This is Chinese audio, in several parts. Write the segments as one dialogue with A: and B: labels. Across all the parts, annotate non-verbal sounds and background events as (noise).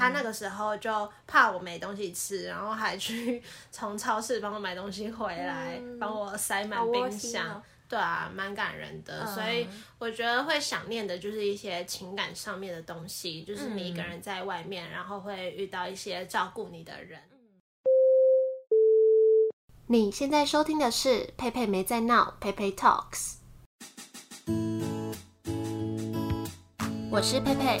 A: 他那个时候就怕我没东西吃，然后还去 (laughs) 从超市帮我买东西回来，帮、嗯、我塞满冰箱。哦、对啊，蛮感人的、嗯。所以我觉得会想念的就是一些情感上面的东西，就是你一个人在外面，嗯、然后会遇到一些照顾你的人。你现在收听的是佩佩没在闹，佩佩 Talks。我是佩佩，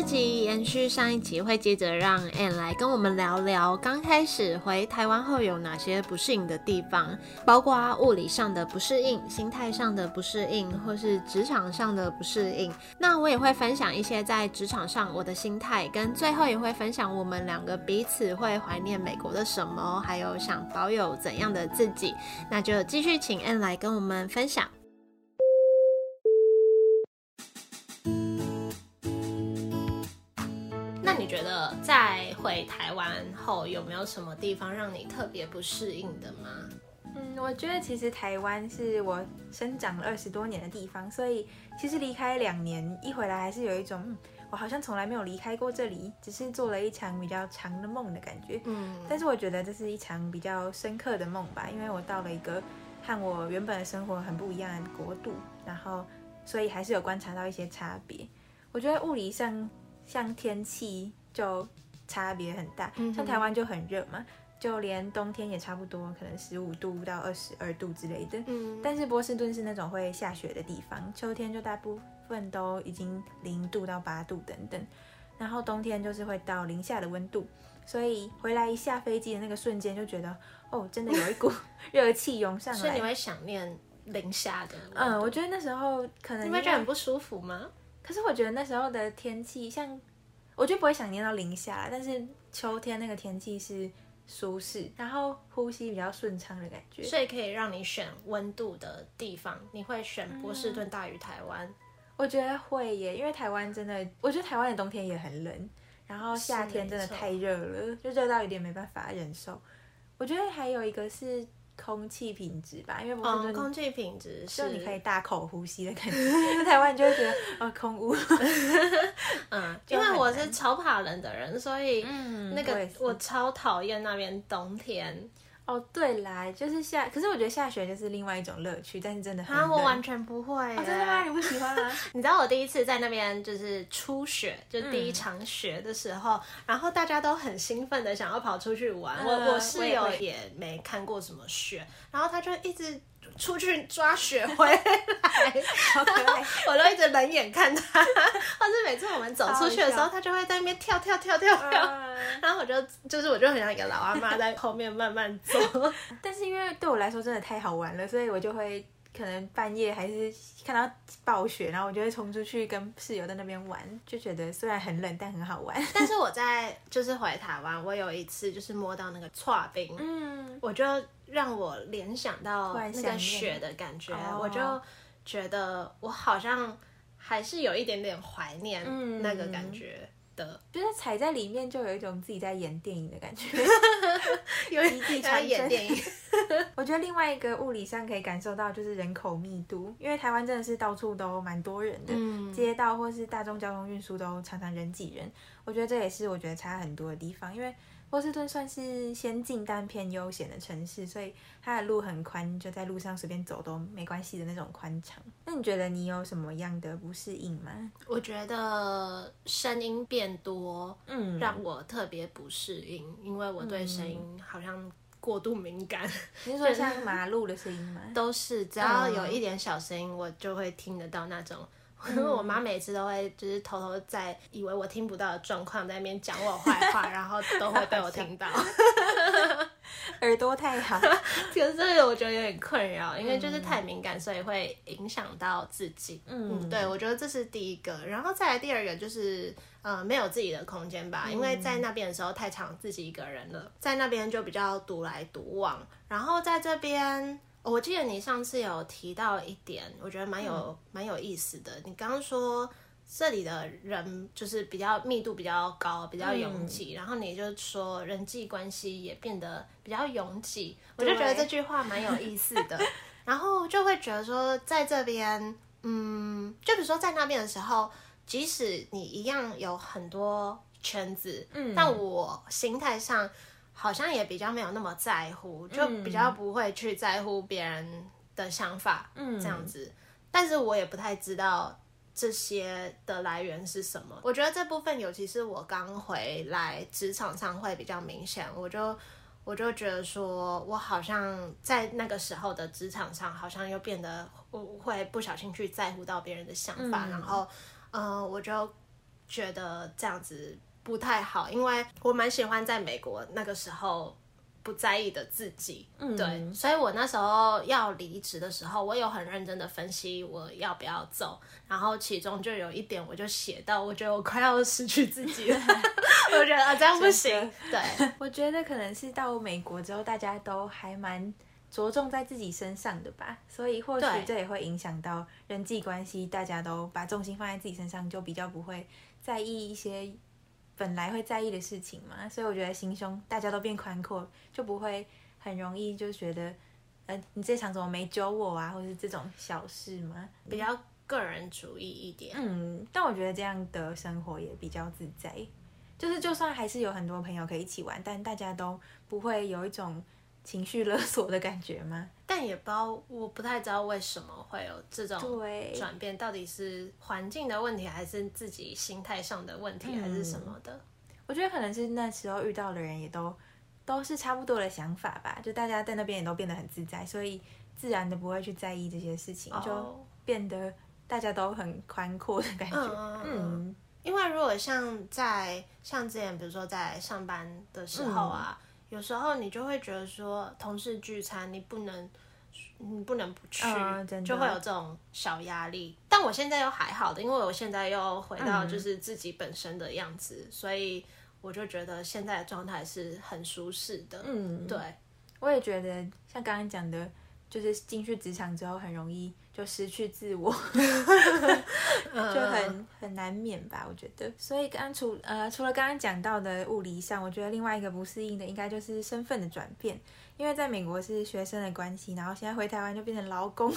A: 这集延续上一集，会接着让 Ann 来跟我们聊聊刚开始回台湾后有哪些不适应的地方，包括物理上的不适应、心态上的不适应，或是职场上的不适应。那我也会分享一些在职场上我的心态，跟最后也会分享我们两个彼此会怀念美国的什么，还有想保有怎样的自己。那就继续请 Ann 来跟我们分享。你觉得在回台湾后有没有什么地方让你特别不适应的吗？
B: 嗯，我觉得其实台湾是我生长了二十多年的地方，所以其实离开两年一回来，还是有一种我好像从来没有离开过这里，只是做了一场比较长的梦的感觉。嗯，但是我觉得这是一场比较深刻的梦吧，因为我到了一个和我原本的生活很不一样的国度，然后所以还是有观察到一些差别。我觉得物理上。像天气就差别很大，像台湾就很热嘛，就连冬天也差不多，可能十五度到二十二度之类的。嗯，但是波士顿是那种会下雪的地方，秋天就大部分都已经零度到八度等等，然后冬天就是会到零下的温度，所以回来一下飞机的那个瞬间就觉得，哦，真的有一股 (laughs) 热气涌上来。
A: 所以你会想念零下的？
B: 嗯，我觉得那时候可能你会
A: 觉得很不舒服吗？
B: 可是我觉得那时候的天气，像我就不会想念到零下，但是秋天那个天气是舒适，然后呼吸比较顺畅的感觉，
A: 所以可以让你选温度的地方，你会选波士顿大于台湾？
B: 我觉得会耶，因为台湾真的，我觉得台湾的冬天也很冷，然后夏天真的太热了，就热到有点没办法忍受。我觉得还有一个是。空气品质吧，因为我觉得
A: 空气品质
B: 是你可以大口呼吸的感觉。台湾你就会觉得啊，空污。(laughs)
A: 嗯，(laughs) 因为我是超怕冷的人，所以那个我超讨厌那边冬天。
B: 哦，对啦，就是下，可是我觉得下雪就是另外一种乐趣，但是真的。
A: 啊，我完全不会。
B: 哦，真的吗？你不喜欢吗？(laughs)
A: 你知道我第一次在那边就是初雪，就第一场雪的时候，嗯，然后大家都很兴奋的想要跑出去玩。嗯，我我室友也没看过什么雪，然后他就一直。出去抓雪回来，
B: 好可爱，(laughs)
A: 我都一直冷眼看他。或是每次我们走出去的时候，他就会在那边跳跳跳跳跳，然后我就就是我就很像一个老阿妈在后面慢慢走。(laughs)
B: 但是因为对我来说真的太好玩了，所以我就会可能半夜还是看到暴雪，然后我就会冲出去跟室友在那边玩，就觉得虽然很冷，但很好玩。
A: 但是我在就是回台湾，我有一次就是摸到那个搓冰，嗯，我就。让我联想到那个雪的感觉，我就觉得我好像还是有一点点怀念那个感觉
B: 觉得踩在里面就有一种自己在演电影的感觉，(laughs)
A: 有一己在演电影。(laughs)
B: 我觉得另外一个物理上可以感受到就是人口密度，因为台湾真的是到处都蛮多人的，嗯、街道或是大众交通运输都常常人挤人。我觉得这也是我觉得差很多的地方，因为。波士顿算是先进但偏悠闲的城市，所以它的路很宽，就在路上随便走都没关系的那种宽敞。那你觉得你有什么样的不适应吗？
A: 我觉得声音变多，嗯，让我特别不适应，因为我对声音好像过度敏感。(laughs)
B: 你说像马路的声音吗？
A: 都是，只要有一点小声音，我就会听得到那种。(laughs) 因为我妈每次都会就是偷偷在以为我听不到的状况在那边讲我坏话，然后都会被我听到。(laughs)
B: 耳朵太好，(laughs)
A: 其实这个我觉得有点困扰，因为就是太敏感，所以会影响到自己。嗯，嗯，对，我觉得这是第一个，然后再来第二个就是呃没有自己的空间吧，因为在那边的时候太常自己一个人了，在那边就比较独来独往，然后在这边。我记得你上次有提到一点，我觉得蛮有蛮、嗯、有意思的。你刚刚说这里的人就是比较密度比较高，比较拥挤，嗯、然后你就说人际关系也变得比较拥挤，我就觉得这句话蛮有意思的。然后就会觉得说，在这边，嗯，就比如说在那边的时候，即使你一样有很多圈子，嗯，但我心态上。好像也比较没有那么在乎，就比较不会去在乎别人的想法，嗯，这样子。嗯、但是我也不太知道这些的来源是什么。我觉得这部分，尤其是我刚回来职场上会比较明显。我就我就觉得说，我好像在那个时候的职场上，好像又变得我会不小心去在乎到别人的想法，嗯、然后，嗯、呃，我就觉得这样子。不太好，因为我蛮喜欢在美国那个时候不在意的自己，嗯、对，所以我那时候要离职的时候，我有很认真的分析我要不要走，然后其中就有一点，我就写到，我觉得我快要失去自己了，(laughs) 我觉得啊这样不行，对，
B: 我觉得可能是到美国之后，大家都还蛮着重在自己身上的吧，所以或许这也会影响到人际关系，大家都把重心放在自己身上，就比较不会在意一些。本来会在意的事情嘛，所以我觉得心胸大家都变宽阔，就不会很容易就觉得，呃，你这场怎么没揪我啊，或是这种小事嘛，
A: 比较个人主义一点。
B: 嗯，但我觉得这样的生活也比较自在，就是就算还是有很多朋友可以一起玩，但大家都不会有一种。情绪勒索的感觉吗？
A: 但也不知道，我不太知道为什么会有这种转变，到底是环境的问题，还是自己心态上的问题，还是什么的？
B: 嗯，我觉得可能是那时候遇到的人也都都是差不多的想法吧，就大家在那边也都变得很自在，所以自然的不会去在意这些事情，就变得大家都很宽阔的感觉。
A: 嗯，嗯，因为如果像在像之前，比如说在上班的时候啊。嗯有时候你就会觉得说，同事聚餐你不能，你不能不去，呃、就会有这种小压力。但我现在又还好的，因为我现在又回到就是自己本身的样子，嗯、所以我就觉得现在的状态是很舒适的。嗯，对，
B: 我也觉得像刚刚讲的，就是进去职场之后很容易。就失去自我，(laughs) 就很很难免吧，我觉得。所以刚除呃除了刚刚讲到的物理上，我觉得另外一个不适应的应该就是身份的转变。因为在美国是学生的关系，然后现在回台湾就变成劳工，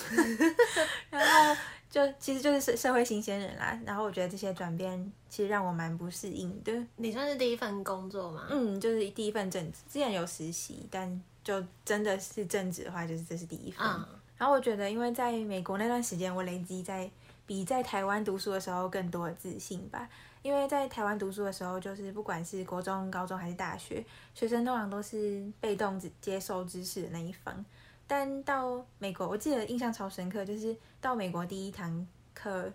B: (laughs) 然后就其实就是社社会新鲜人啦。然后我觉得这些转变其实让我蛮不适应的。
A: 你算是第一份工作吗？
B: 嗯，就是第一份正职，之前有实习，但就真的是正职的话，就是这是第一份。嗯然后我觉得，因为在美国那段时间，我累积在比在台湾读书的时候更多的自信吧。因为在台湾读书的时候，就是不管是国中、高中还是大学，学生通常都是被动接受知识的那一方。但到美国，我记得印象超深刻，就是到美国第一堂课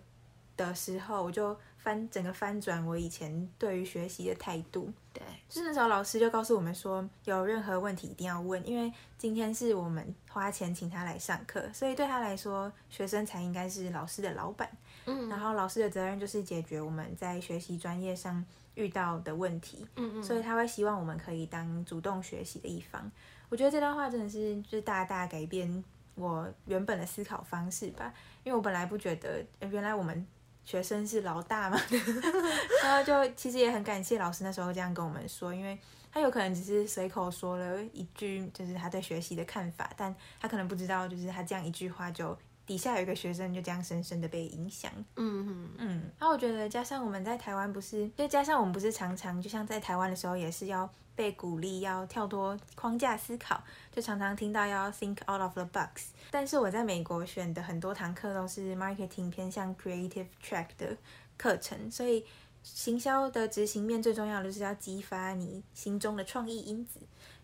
B: 的时候，我就翻整个翻转我以前对于学习的态度。对，就是那时候老师就告诉我们说，有任何问题一定要问，因为今天是我们花钱请他来上课，所以对他来说，学生才应该是老师的老板。嗯，然后老师的责任就是解决我们在学习专业上遇到的问题。嗯嗯，所以他会希望我们可以当主动学习的一方。我觉得这段话真的是就是大大改变我原本的思考方式吧，因为我本来不觉得原来我们。学生是老大嘛，(laughs) 然后就其实也很感谢老师那时候这样跟我们说，因为他有可能只是随口说了一句，就是他对学习的看法，但他可能不知道，就是他这样一句话就。底下有一个学生就这样深深的被影响，嗯嗯嗯。那我觉得加上我们在台湾不是，就加上我们不是常常就像在台湾的时候也是要被鼓励要跳脱框架思考，就常常听到要 think out of the box。但是我在美国选的很多堂课都是 marketing 偏向 creative track 的课程，所以行销的执行面最重要的就是要激发你心中的创意因子。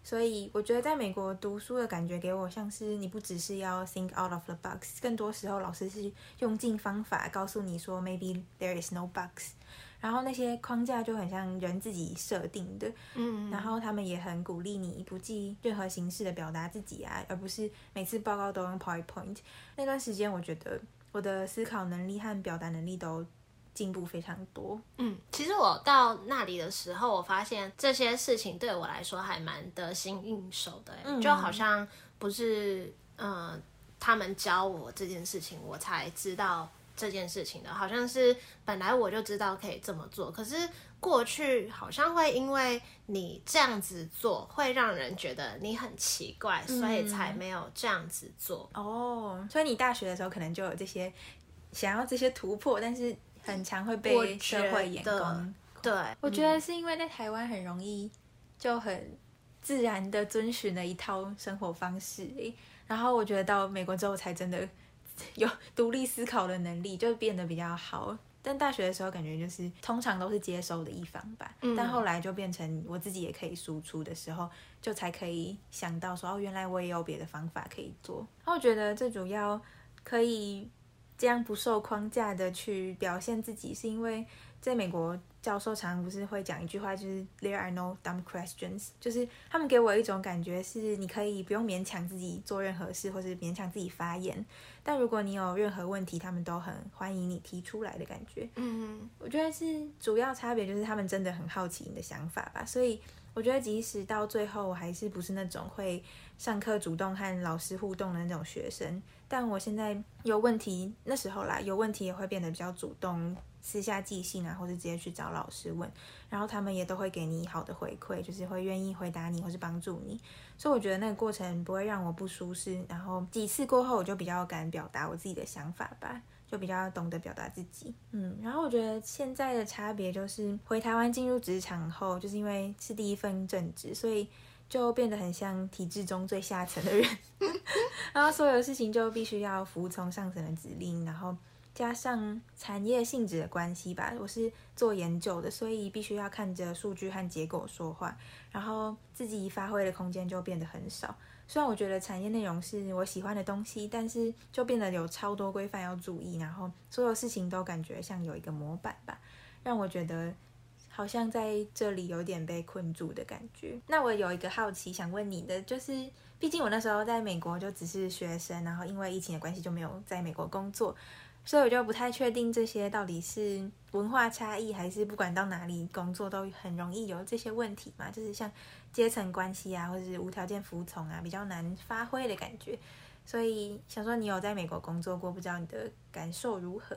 B: 所以我觉得在美国读书的感觉给我像是你不只是要 think out of the box，更多时候老师是用尽方法告诉你说 maybe there is no box，然后那些框架就很像人自己设定的，
A: 嗯，
B: 然后他们也很鼓励你不计任何形式的表达自己啊，而不是每次报告都用 PowerPoint。那段时间，我觉得我的思考能力和表达能力都进步非常多。
A: 嗯，其实我到那里的时候，我发现这些事情对我来说还蛮得心应手的，嗯，就好像不是嗯、呃、他们教我这件事情，我才知道。这件事情的，好像是本来我就知道可以这么做，可是过去好像会因为你这样子做，会让人觉得你很奇怪，所以才没有这样子做。
B: 嗯、哦，所以你大学的时候可能就有这些想要这些突破，但是很常会被社会眼光。
A: 对，
B: 我觉得是因为在台湾很容易就很自然的遵循了一套生活方式，然后我觉得到美国之后才真的。(laughs) 有独立思考的能力，就变得比较好。但大学的时候，感觉就是通常都是接收的一方吧。嗯。但后来就变成我自己也可以输出的时候，就才可以想到说，哦，原来我也有别的方法可以做。然后我觉得最主要可以这样不受框架的去表现自己，是因为在美国。教授常常不是会讲一句话，就是 There are no dumb questions，就是他们给我一种感觉是，你可以不用勉强自己做任何事，或是勉强自己发言，但如果你有任何问题，他们都很欢迎你提出来的感觉。嗯，我觉得是主要差别就是他们真的很好奇你的想法吧，所以我觉得即使到最后我还是不是那种会上课主动和老师互动的那种学生，但我现在有问题，那时候啦，有问题也会变得比较主动。私下寄信啊，或者直接去找老师问，然后他们也都会给你好的回馈，就是会愿意回答你或是帮助你。所以我觉得那个过程不会让我不舒适。然后几次过后，我就比较敢表达我自己的想法吧，就比较懂得表达自己。嗯，然后我觉得现在的差别就是回台湾进入职场后，就是因为是第一份正职，所以就变得很像体制中最下层的人，(laughs) 然后所有事情就必须要服从上层的指令，然后。加上产业性质的关系吧，我是做研究的，所以必须要看着数据和结果说话，然后自己发挥的空间就变得很少。虽然我觉得产业内容是我喜欢的东西，但是就变得有超多规范要注意，然后所有事情都感觉像有一个模板吧，让我觉得好像在这里有点被困住的感觉。那我有一个好奇想问你的，就是毕竟我那时候在美国就只是学生，然后因为疫情的关系就没有在美国工作。所以我就不太确定这些到底是文化差异，还是不管到哪里工作都很容易有这些问题嘛？就是像阶层关系啊，或者是无条件服从啊，比较难发挥的感觉。所以想说你有在美国工作过，不知道你的感受如何？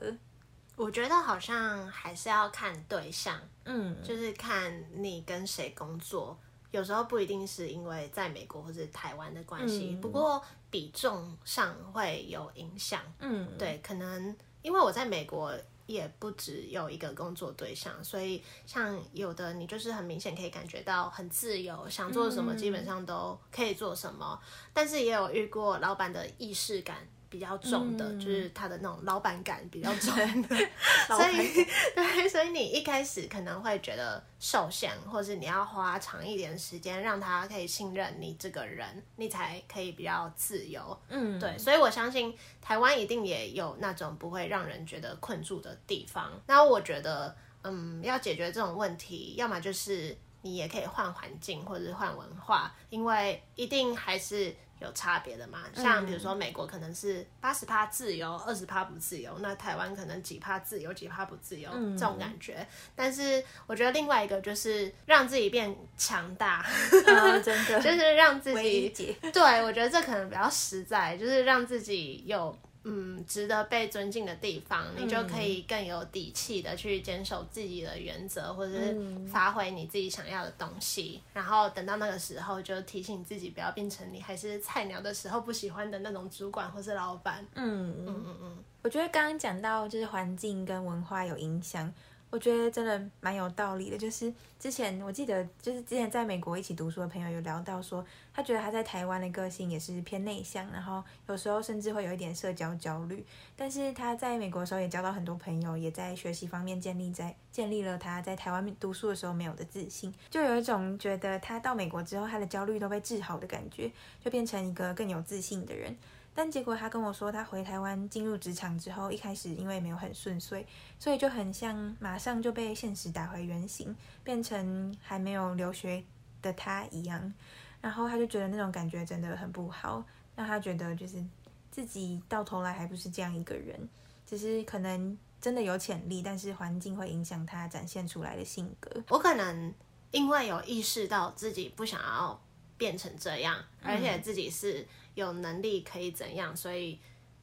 A: 我觉得好像还是要看对象，嗯，就是看你跟谁工作。有时候不一定是因为在美国或者台湾的关系，嗯，不过比重上会有影响。嗯，对，可能因为我在美国也不只有一个工作对象，所以像有的你就是很明显可以感觉到很自由，想做什么基本上都可以做什么，嗯，但是也有遇过老板的意识感。比较重的，嗯、就是他的那种老板感比较重的，(laughs) (laughs) 所以 (laughs) 对，所以你一开始可能会觉得受限，或是你要花长一点时间让他可以信任你这个人，你才可以比较自由。嗯，对，所以我相信台湾一定也有那种不会让人觉得困住的地方。那我觉得，嗯，要解决这种问题，要么就是你也可以换环境，或者是换文化，因为一定还是。有差别的嘛？像比如说美国可能是八十趴自由，二十趴不自由，那台湾可能几趴自由，几趴不自由，嗯、这种感觉。但是我觉得另外一个就是让自己变强大，
B: 嗯、真的 (laughs)
A: 就是让自己。对，我觉得这可能比较实在，就是让自己有。嗯，值得被尊敬的地方，你就可以更有底气的去坚守自己的原则，或者是发挥你自己想要的东西。然后等到那个时候，就提醒自己不要变成你还是菜鸟的时候不喜欢的那种主管或是老板。嗯嗯嗯嗯，
B: 我觉得刚刚讲到就是环境跟文化有影响。我觉得真的蛮有道理的，就是之前我记得，就是之前在美国一起读书的朋友有聊到说，他觉得他在台湾的个性也是偏内向，然后有时候甚至会有一点社交焦虑。但是他在美国的时候也交到很多朋友，也在学习方面建立在建立了他在台湾读书的时候没有的自信，就有一种觉得他到美国之后他的焦虑都被治好的感觉，就变成一个更有自信的人。但结果他跟我说，他回台湾进入职场之后，一开始因为没有很顺遂，所以就很像马上就被现实打回原形，变成还没有留学的他一样。然后他就觉得那种感觉真的很不好，让他觉得就是自己到头来还不是这样一个人，只是可能真的有潜力，但是环境会影响他展现出来的性格。
A: 我可能因为有意识到自己不想要变成这样，而且自己是。有能力可以怎样，所以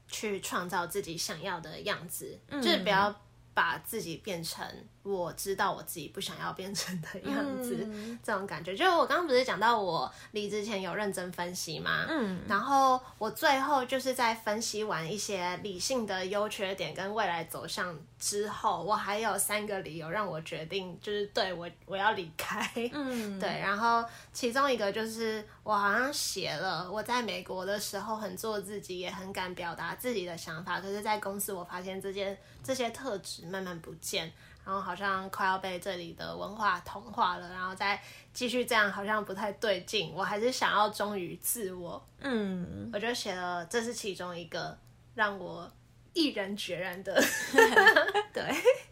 A: 去创造自己想要的样子，嗯、就是不要把自己变成。我知道我自己不想要变成的样子，嗯、这种感觉。就是我刚刚不是讲到我离职前有认真分析吗？嗯，然后我最后就是在分析完一些理性的优缺点跟未来走向之后，我还有三个理由让我决定，就是对我我要离开。嗯，(laughs) 对。然后其中一个就是我好像写了，我在美国的时候很做自己，也很敢表达自己的想法，可是，在公司我发现这件这些特质慢慢不见。然后好像快要被这里的文化同化了，然后再继续这样好像不太对劲。我还是想要忠于自我，嗯，我就写了，这是其中一个让我毅然决然的。(laughs) (laughs) 对，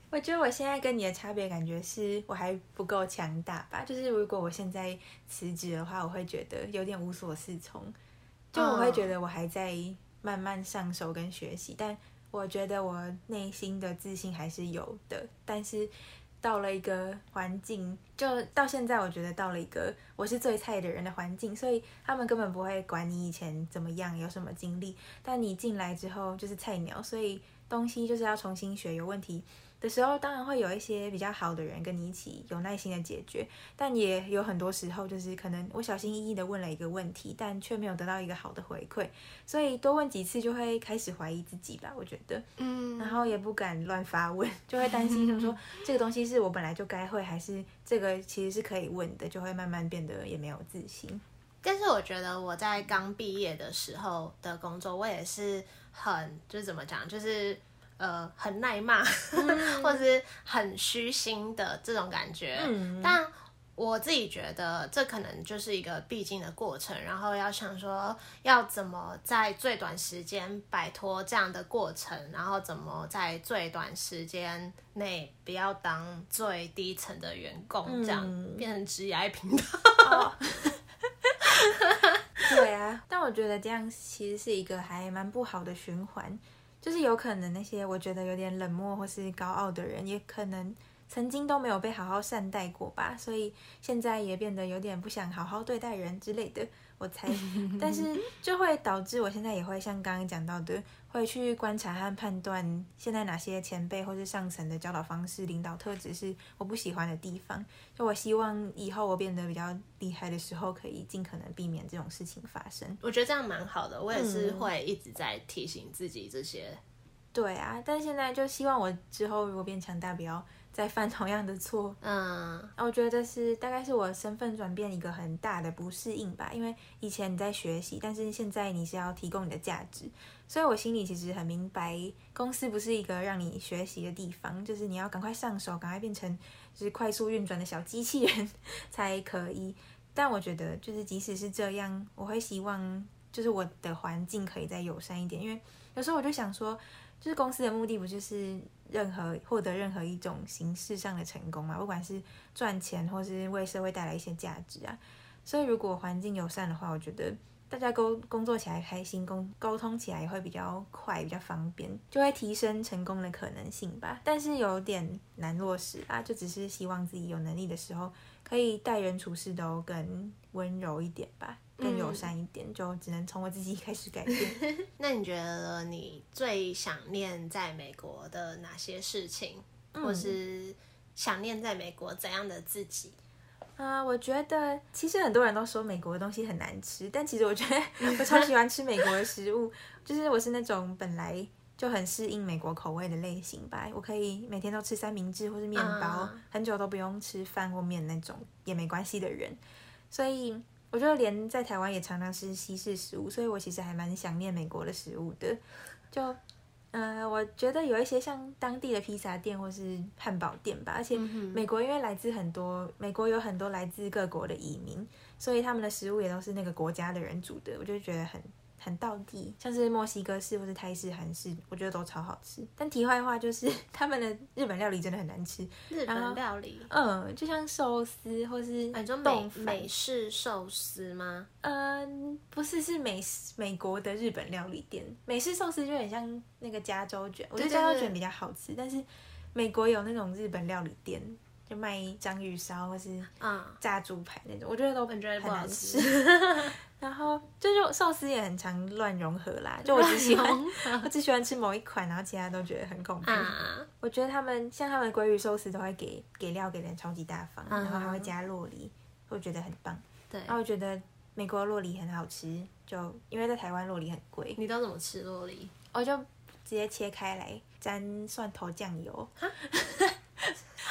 B: 我觉得我现在跟你的差别感觉是我还不够强大吧。就是如果我现在辞职的话，我会觉得有点无所适从，就我会觉得我还在慢慢上手跟学习，但。我觉得我内心的自信还是有的，但是到了一个环境，就到现在，我觉得到了一个我是最菜的人的环境，所以他们根本不会管你以前怎么样，有什么经历，但你进来之后就是菜鸟，所以东西就是要重新学，有问题的时候，当然会有一些比较好的人跟你一起有耐心的解决，但也有很多时候就是可能我小心翼翼的问了一个问题，但却没有得到一个好的回馈，所以多问几次就会开始怀疑自己吧，我觉得，嗯，然后也不敢乱发问，就会担心就是说 (laughs) 这个东西是我本来就该会，还是这个其实是可以问的，就会慢慢变得也没有自信。
A: 但是我觉得我在刚毕业的时候的工作，我也是很就是怎么讲，就是。呃，很耐骂，嗯、(laughs) 或者是很虚心的这种感觉。嗯、但我自己觉得这可能就是一个必经的过程，然后要想说要怎么在最短时间摆脱这样的过程，然后怎么在最短时间内不要当最低层的员工，这样、嗯、变成职业频道。哦、(laughs)
B: 对啊，但我觉得这样其实是一个还蛮不好的循环。就是有可能那些我觉得有点冷漠或是高傲的人，也可能曾经都没有被好好善待过吧，所以现在也变得有点不想好好对待人之类的。我猜，(laughs) 但是就会导致我现在也会像刚刚讲到的，会去观察和判断现在哪些前辈或是上层的教导方式、领导特质是我不喜欢的地方。就我希望以后我变得比较厉害的时候，可以尽可能避免这种事情发生。
A: 我觉得这样蛮好的，我也是会一直在提醒自己这些。嗯、
B: 对啊，但现在就希望我之后如果变强大，不要。再犯同样的错，嗯，我觉得这是大概是我身份转变一个很大的不适应吧。因为以前你在学习，但是现在你是要提供你的价值，所以我心里其实很明白，公司不是一个让你学习的地方，就是你要赶快上手，赶快变成就是快速运转的小机器人 (laughs) 才可以。但我觉得，就是即使是这样，我会希望就是我的环境可以再友善一点，因为有时候我就想说，就是公司的目的不就是。任何获得任何一种形式上的成功嘛，不管是赚钱或是为社会带来一些价值啊，所以如果环境友善的话，我觉得大家沟工作起来开心，沟沟通起来也会比较快，比较方便，就会提升成功的可能性吧。但是有点难落实啊，就只是希望自己有能力的时候，可以待人处事都更温柔一点吧。更友善一点，就只能从我自己开始改变。(laughs)
A: 那你觉得你最想念在美国的哪些事情，嗯、或是想念在美国怎样的自己？
B: 啊、呃，我觉得其实很多人都说美国的东西很难吃，但其实我觉得 (laughs) 我超喜欢吃美国的食物，就是我是那种本来就很适应美国口味的类型吧。我可以每天都吃三明治或是面包，嗯、很久都不用吃饭或面那种也没关系的人，所以。我觉得连在台湾也常常吃西式食物，所以我其实还蛮想念美国的食物的。就，呃，我觉得有一些像当地的披萨店或是汉堡店吧，而且美国因为来自很多，美国有很多来自各国的移民，所以他们的食物也都是那个国家的人煮的，我就觉得很很道地，像是墨西哥式或是泰式、韩式，我觉得都超好吃。但题外话就是，(laughs) 他们的日本料理真的很难吃。
A: 日本料理，
B: 嗯，就像寿司或是
A: 美美式寿司吗？
B: 嗯，不是，是美美国的日本料理店。美式寿司就很像那个加州卷，我觉得加州卷比较好吃。但是美国有那种日本料理店。就卖章鱼烧或是炸猪排那种，我觉得都很难吃。(laughs) 然后就是寿司也很常乱融合啦，就我只喜欢 (laughs) 我只喜欢吃某一款，然后其他都觉得很恐怖。我觉得他们像他们鲑鱼寿司都会给给料给人超级大方，然后还会加洛梨，我觉得很棒。对，然后我觉得美国洛梨很好吃，就因为在台湾洛梨很贵。
A: 你都怎么吃洛梨？
B: 我就直接切开来沾蒜头酱油。(laughs)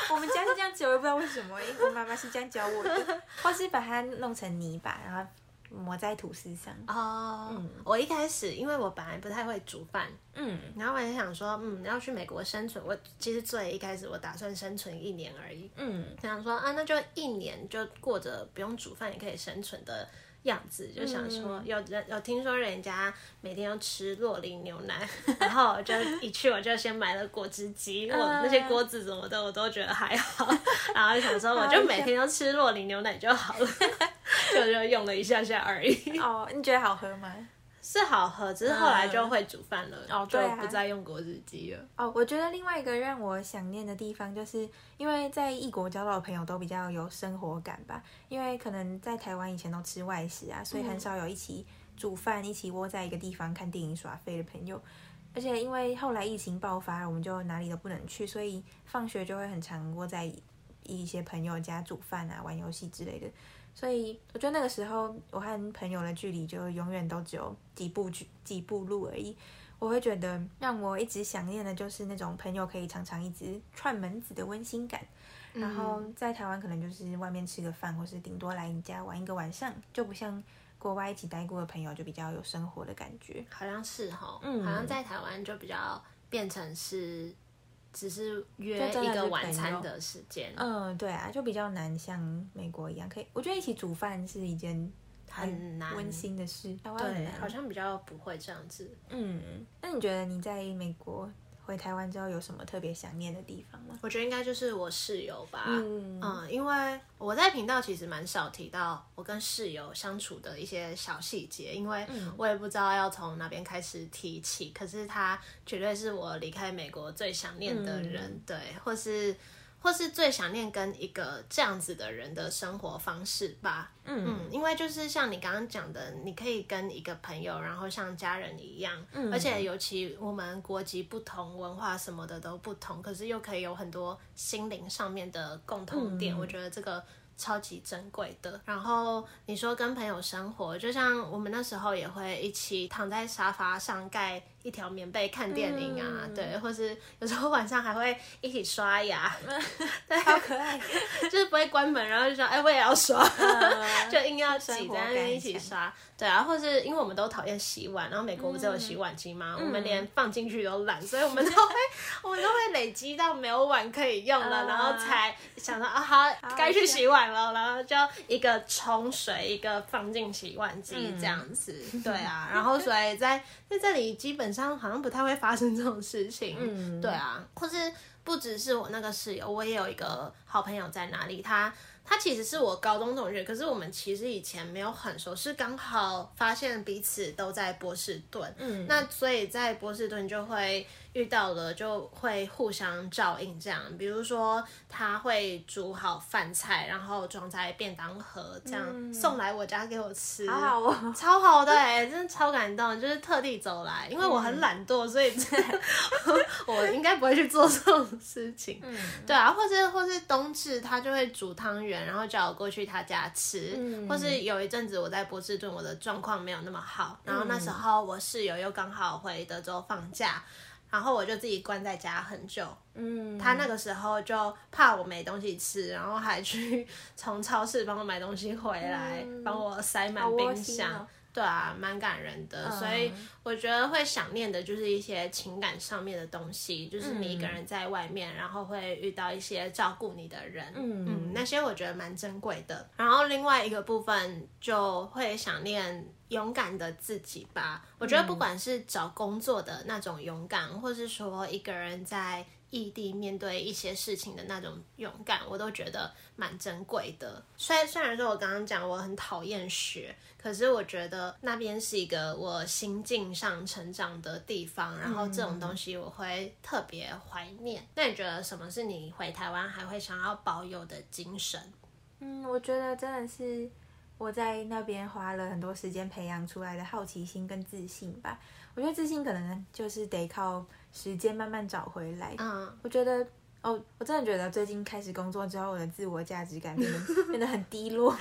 B: 我们家是这样子，我也不知道为什么，因为我妈妈是这样教我的，(laughs) 或是把它弄成泥巴，然后抹在吐司上。
A: 哦，嗯，我一开始因为我本来不太会煮饭，嗯，然后我也想说，嗯，要去美国生存，我其实最一开始我打算生存一年而已，嗯，想说啊，那就一年就过着不用煮饭也可以生存的。样子就想说，有人有听说人家每天要吃洛林牛奶，(laughs) 然后我就一去我就先买了果汁机，我那些锅子什么的我都觉得还好，(laughs) 然后想说我就每天都吃洛林牛奶就好了，(laughs) 就就用了一下下而已。
B: 哦，你觉得好喝吗？
A: 是好喝，只是后来就会煮饭了，嗯、就不再用果汁机了。
B: 哦，我觉得另外一个让我想念的地方，就是因为在异国交到的朋友都比较有生活感吧。因为可能在台湾以前都吃外食啊，所以很少有一起煮饭、一起窝在一个地方看电影耍废的朋友。而且因为后来疫情爆发，我们就哪里都不能去，所以放学就会很常窝在一些朋友家煮饭啊、玩游戏之类的。所以我觉得那个时候，我和朋友的距离就永远都只有几步距几步路而已。我会觉得让我一直想念的就是那种朋友可以常常一直串门子的温馨感。然后在台湾可能就是外面吃个饭，或是顶多来你家玩一个晚上，就不像国外一起待过的朋友就比较有生活的感觉。
A: 好像是哈，嗯，好像在台湾就比较变成是。只是约一个晚餐的时间，
B: 嗯，对啊，就比较难像美国一样，可以，我觉得一起煮饭是一件很难温馨的事，
A: 对，好像比较不会这样子。
B: 嗯，那你觉得你在美国？回台湾之后有什么特别想念的地方吗？
A: 我觉得应该就是我室友吧。嗯，嗯，因为我在频道其实蛮少提到我跟室友相处的一些小细节，因为我也不知道要从哪边开始提起。可是他绝对是我离开美国最想念的人，嗯、对，或是。或是最想念跟一个这样子的人的生活方式吧。嗯嗯，因为就是像你刚刚讲的，你可以跟一个朋友，然后像家人一样，嗯，而且尤其我们国籍不同，文化什么的都不同，可是又可以有很多心灵上面的共同点。嗯，我觉得这个超级珍贵的。然后你说跟朋友生活，就像我们那时候也会一起躺在沙发上盖。一条棉被看电影啊，嗯、对，或是有时候晚上还会一起刷牙，(laughs) 对，
B: 好可爱，(laughs)
A: 就是不会关门，然后就说，哎，我也要刷，嗯、(laughs) 就硬要挤在那边一起刷，对啊，或是因为我们都讨厌洗碗，然后美国不是有洗碗机吗？嗯、我们连放进去都懒，所以我们都会，我们都会累积到没有碗可以用了，嗯、然后才想到啊，好，该去洗碗了，然后就一个冲水，一个放进洗碗机这样子，嗯、对啊，然后所以在在这里基本上好像不太会发生这种事情，嗯，对啊，或是不只是我那个室友，我也有一个好朋友在哪里，他他其实是我高中同学，可是我们其实以前没有很熟，是刚好发现彼此都在波士顿，嗯，那所以在波士顿就会。遇到了就会互相照应，这样，比如说他会煮好饭菜，然后装在便当盒，这样送来我家给我吃，
B: 好好哦，
A: 超好的哎，真的超感动，就是特地走来，因为我很懒惰，所以 (laughs) 我应该不会去做这种事情，嗯，对啊，或是或是冬至他就会煮汤圆，然后叫我过去他家吃，嗯，或是有一阵子我在波士顿，我的状况没有那么好，然后那时候我室友又刚好回德州放假。然后我就自己关在家很久，嗯，他那个时候就怕我没东西吃，然后还去从超市帮我买东西回来，帮、嗯、我塞满冰箱。哦、对啊，蛮感人的。
B: 嗯、
A: 所以我觉得会想念的就是一些情感上面的东西，就是你一个人在外面，嗯、然后会遇到一些照顾你的人，嗯。嗯，那些我觉得蛮珍贵的。然后另外一个部分就会想念勇敢的自己吧。我觉得不管是找工作的那种勇敢，嗯、或是说一个人在。异地面对一些事情的那种勇敢，我都觉得蛮珍贵的。虽然虽然说我刚刚讲我很讨厌雪，可是我觉得那边是一个我心境上成长的地方，然后这种东西我会特别怀念。那你觉得什么是你回台湾还会想要保有的精神？
B: 嗯，我觉得真的是我在那边花了很多时间培养出来的好奇心跟自信吧。我觉得自信可能就是得靠。时间慢慢找回来。嗯，我觉得哦，我真的觉得最近开始工作之后，我的自我价值感变得 (laughs) 变得很低落，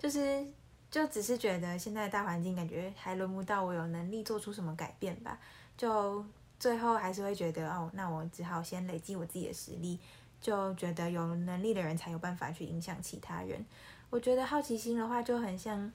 B: 就是就只是觉得现在的大环境感觉还轮不到我有能力做出什么改变吧。就最后还是会觉得哦，那我只好先累积我自己的实力。就觉得有能力的人才有办法去影响其他人。我觉得好奇心的话就很像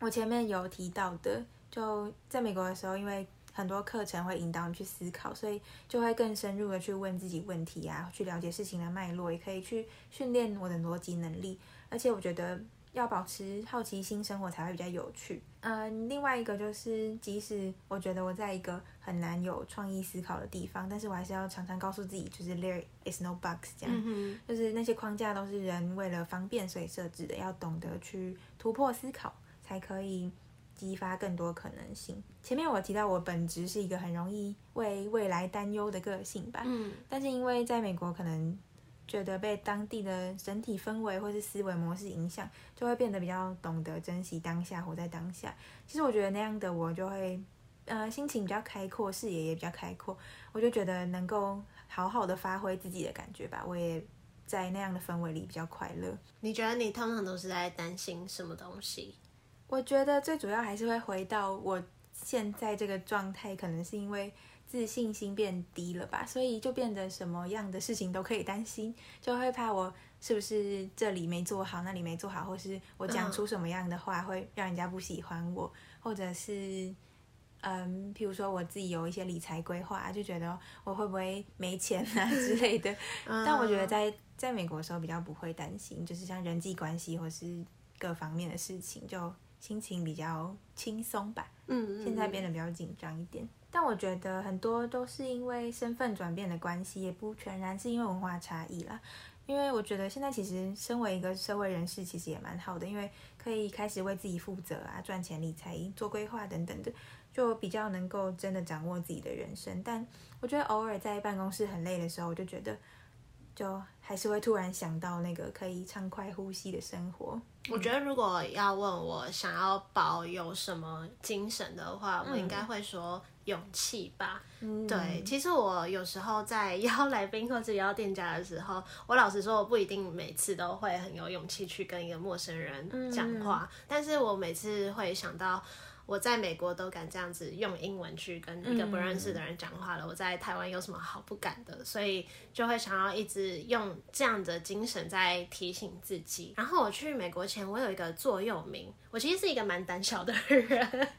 B: 我前面有提到的，就在美国的时候，因为。很多课程会引导你去思考，所以就会更深入的去问自己问题啊，去了解事情的脉络，也可以去训练我的逻辑能力。而且我觉得要保持好奇心，生活才会比较有趣。嗯，另外一个就是，即使我觉得我在一个很难有创意思考的地方，但是我还是要常常告诉自己，就是 there is no bugs，这样，嗯、就是那些框架都是人为了方便所以设置的，要懂得去突破思考，才可以。激发更多可能性。前面我提到，我本质是一个很容易为未来担忧的个性吧。嗯。但是因为在美国，可能觉得被当地的整体氛围或是思维模式影响，就会变得比较懂得珍惜当下，活在当下。其实我觉得那样的我就会，呃，心情比较开阔，视野也比较开阔。我就觉得能够好好的发挥自己的感觉吧。我也在那样的氛围里比较快乐。
A: 你觉得你通常都是在担心什么东西？
B: 我觉得最主要还是会回到我现在这个状态，可能是因为自信心变低了吧，所以就变得什么样的事情都可以担心，就会怕我是不是这里没做好，那里没做好，或是我讲出什么样的话会让人家不喜欢我，或者是嗯，譬如说我自己有一些理财规划，就觉得我会不会没钱啊 (laughs) 之类的。(laughs) 但我觉得在在美国的时候比较不会担心，就是像人际关系或是各方面的事情就。心情比较轻松吧，嗯，现在变得比较紧张一点。但我觉得很多都是因为身份转变的关系，也不全然是因为文化差异啦。因为我觉得现在其实身为一个社会人士，其实也蛮好的，因为可以开始为自己负责啊，赚钱、理财、做规划等等的，就比较能够真的掌握自己的人生。但我觉得偶尔在办公室很累的时候，我就觉得。就还是会突然想到那个可以畅快呼吸的生活。
A: 我觉得如果要问我想要保有什么精神的话，嗯、我应该会说勇气吧。嗯、对，其实我有时候在 (laughs) 邀来宾或者邀店家的时候，我老实说，我不一定每次都会很有勇气去跟一个陌生人讲话，嗯、但是我每次会想到。我在美国都敢这样子用英文去跟一个不认识的人讲话了，嗯、我在台湾有什么好不敢的？所以就会想要一直用这样的精神在提醒自己。然后我去美国前，我有一个座右铭，我其实是一个蛮胆小的人，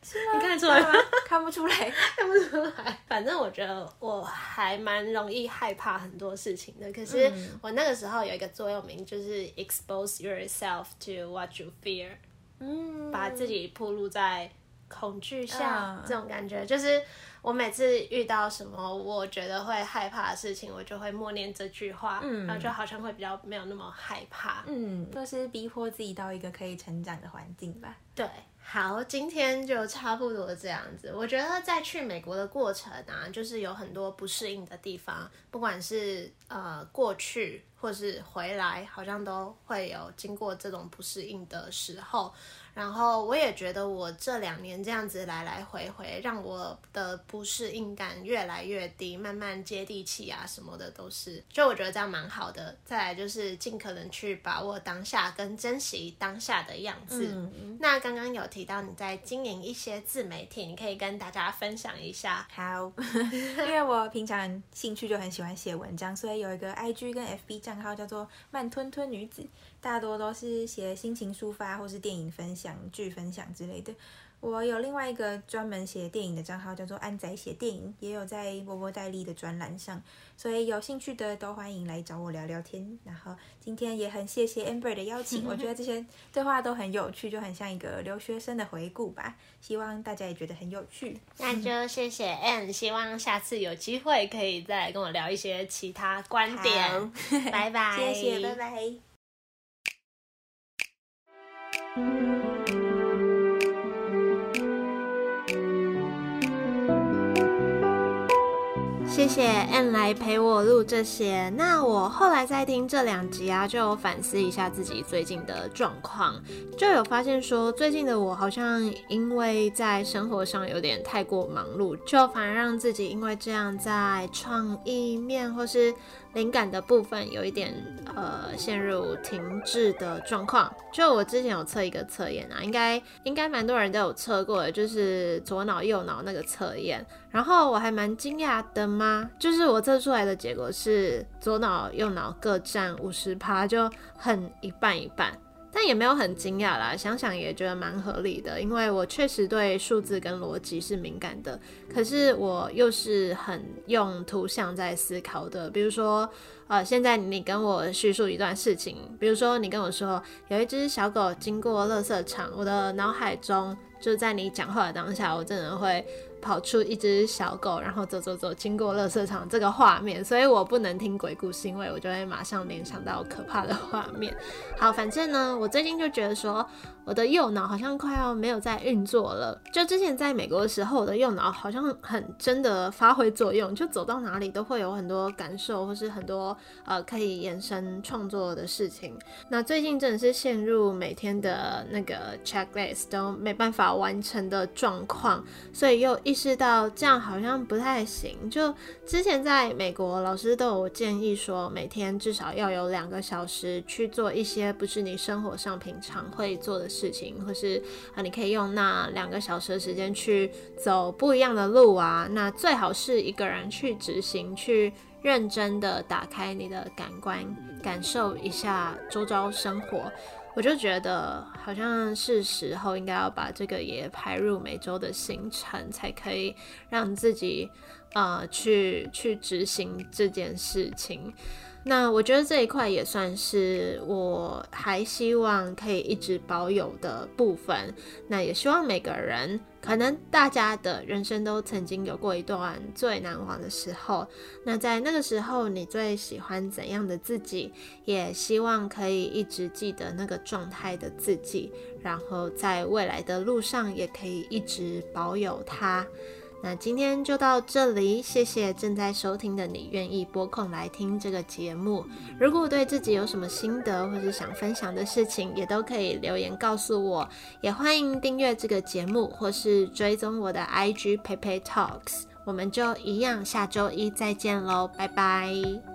B: 是？(laughs)
A: 你看得出来吗？
B: 看不出来，(laughs)
A: 看不出来。反正我觉得我还蛮容易害怕很多事情的。可是我那个时候有一个座右铭，就是 expose yourself to what you fear，嗯，把自己暴露在。恐惧下这种感觉，uh, 就是我每次遇到什么我觉得会害怕的事情，我就会默念这句话，嗯，然后就好像会比较没有那么害怕，
B: 嗯，就是逼迫自己到一个可以成长的环境吧。
A: 对，好，今天就差不多这样子。我觉得在去美国的过程啊，就是有很多不适应的地方，不管是呃过去或是回来，好像都会有经过这种不适应的时候。然后我也觉得我这两年这样子来来回回，让我的不适应感越来越低，慢慢接地气啊什么的都是，就我觉得这样蛮好的。再来就是尽可能去把握当下跟珍惜当下的样子。嗯、那刚刚有提到你在经营一些自媒体，你可以跟大家分享一下。
B: 好，(laughs) 因为我平常兴趣就很喜欢写文章，所以有一个 IG 跟 FB 账号叫做慢吞吞女子，大多都是写心情抒发或是电影分享。享、剧分享之类的。我有另外一个专门写电影的账号，叫做安仔写电影，也有在波波代理的专栏上，所以有兴趣的都欢迎来找我聊聊天。然后今天也很谢谢 Amber 的邀请，我觉得这些 (laughs) 对话都很有趣，就很像一个留学生的回顾吧。希望大家也觉得很有趣。
A: 那就谢谢 Ann，希望下次有机会可以再来跟我聊一些其他观点。(laughs) 拜拜，
B: 谢谢，拜拜。
A: 谢谢 N 来陪我录这些。那我后来在听这两集啊，就反思一下自己最近的状况，就有发现说，最近的我好像因为在生活上有点太过忙碌，就反而让自己因为这样在创意面或是灵感的部分有一点呃陷入停滞的状况。就我之前有测一个测验啊，应该应该蛮多人都有测过的，就是左脑右脑那个测验。然后我还蛮惊讶的嘛，就是我测出来的结果是左脑右脑各占五十趴，就很一半一半。但也没有很惊讶啦，想想也觉得蛮合理的，因为我确实对数字跟逻辑是敏感的，可是我又是很用图像在思考的。比如说，呃，现在你跟我叙述一段事情，比如说你跟我说有一只小狗经过垃圾场，我的脑海中就在你讲话的当下，我真的会。跑出一只小狗，然后走走走，经过垃圾场这个画面，所以我不能听鬼故事，因为我就会马上联想到可怕的画面。好，反正呢，我最近就觉得说，我的右脑好像快要没有在运作了。就之前在美国的时候，我的右脑好像很真的发挥作用，就走到哪里都会有很多感受，或是很多呃可以延伸创作的事情。那最近真的是陷入每天的那个 checklist 都没办法完成的状况，所以又一。意识到这样好像不太行。就之前在美国，老师都有建议说，每天至少要有两个小时去做一些不是你生活上平常会做的事情，或是啊，你可以用那两个小时的时间去走不一样的路啊。那最好是一个人去执行，去认真的打开你的感官，感受一下周遭生活。我就觉得好像是时候应该要把这个也排入每周的行程，才可以让自己呃去去执行这件事情。那我觉得这一块也算是我还希望可以一直保有的部分。那也希望每个人，可能大家的人生都曾经有过一段最难忘的时候。那在那个时候，你最喜欢怎样的自己？也希望可以一直记得那个状态的自己，然后在未来的路上也可以一直保有它。那今天就到这里，谢谢正在收听的你，愿意拨空来听这个节目。如果对自己有什么心得或是想分享的事情，也都可以留言告诉我。也欢迎订阅这个节目，或是追踪我的 IG p a y p a y Talks。我们就一样，下周一再见喽，拜拜。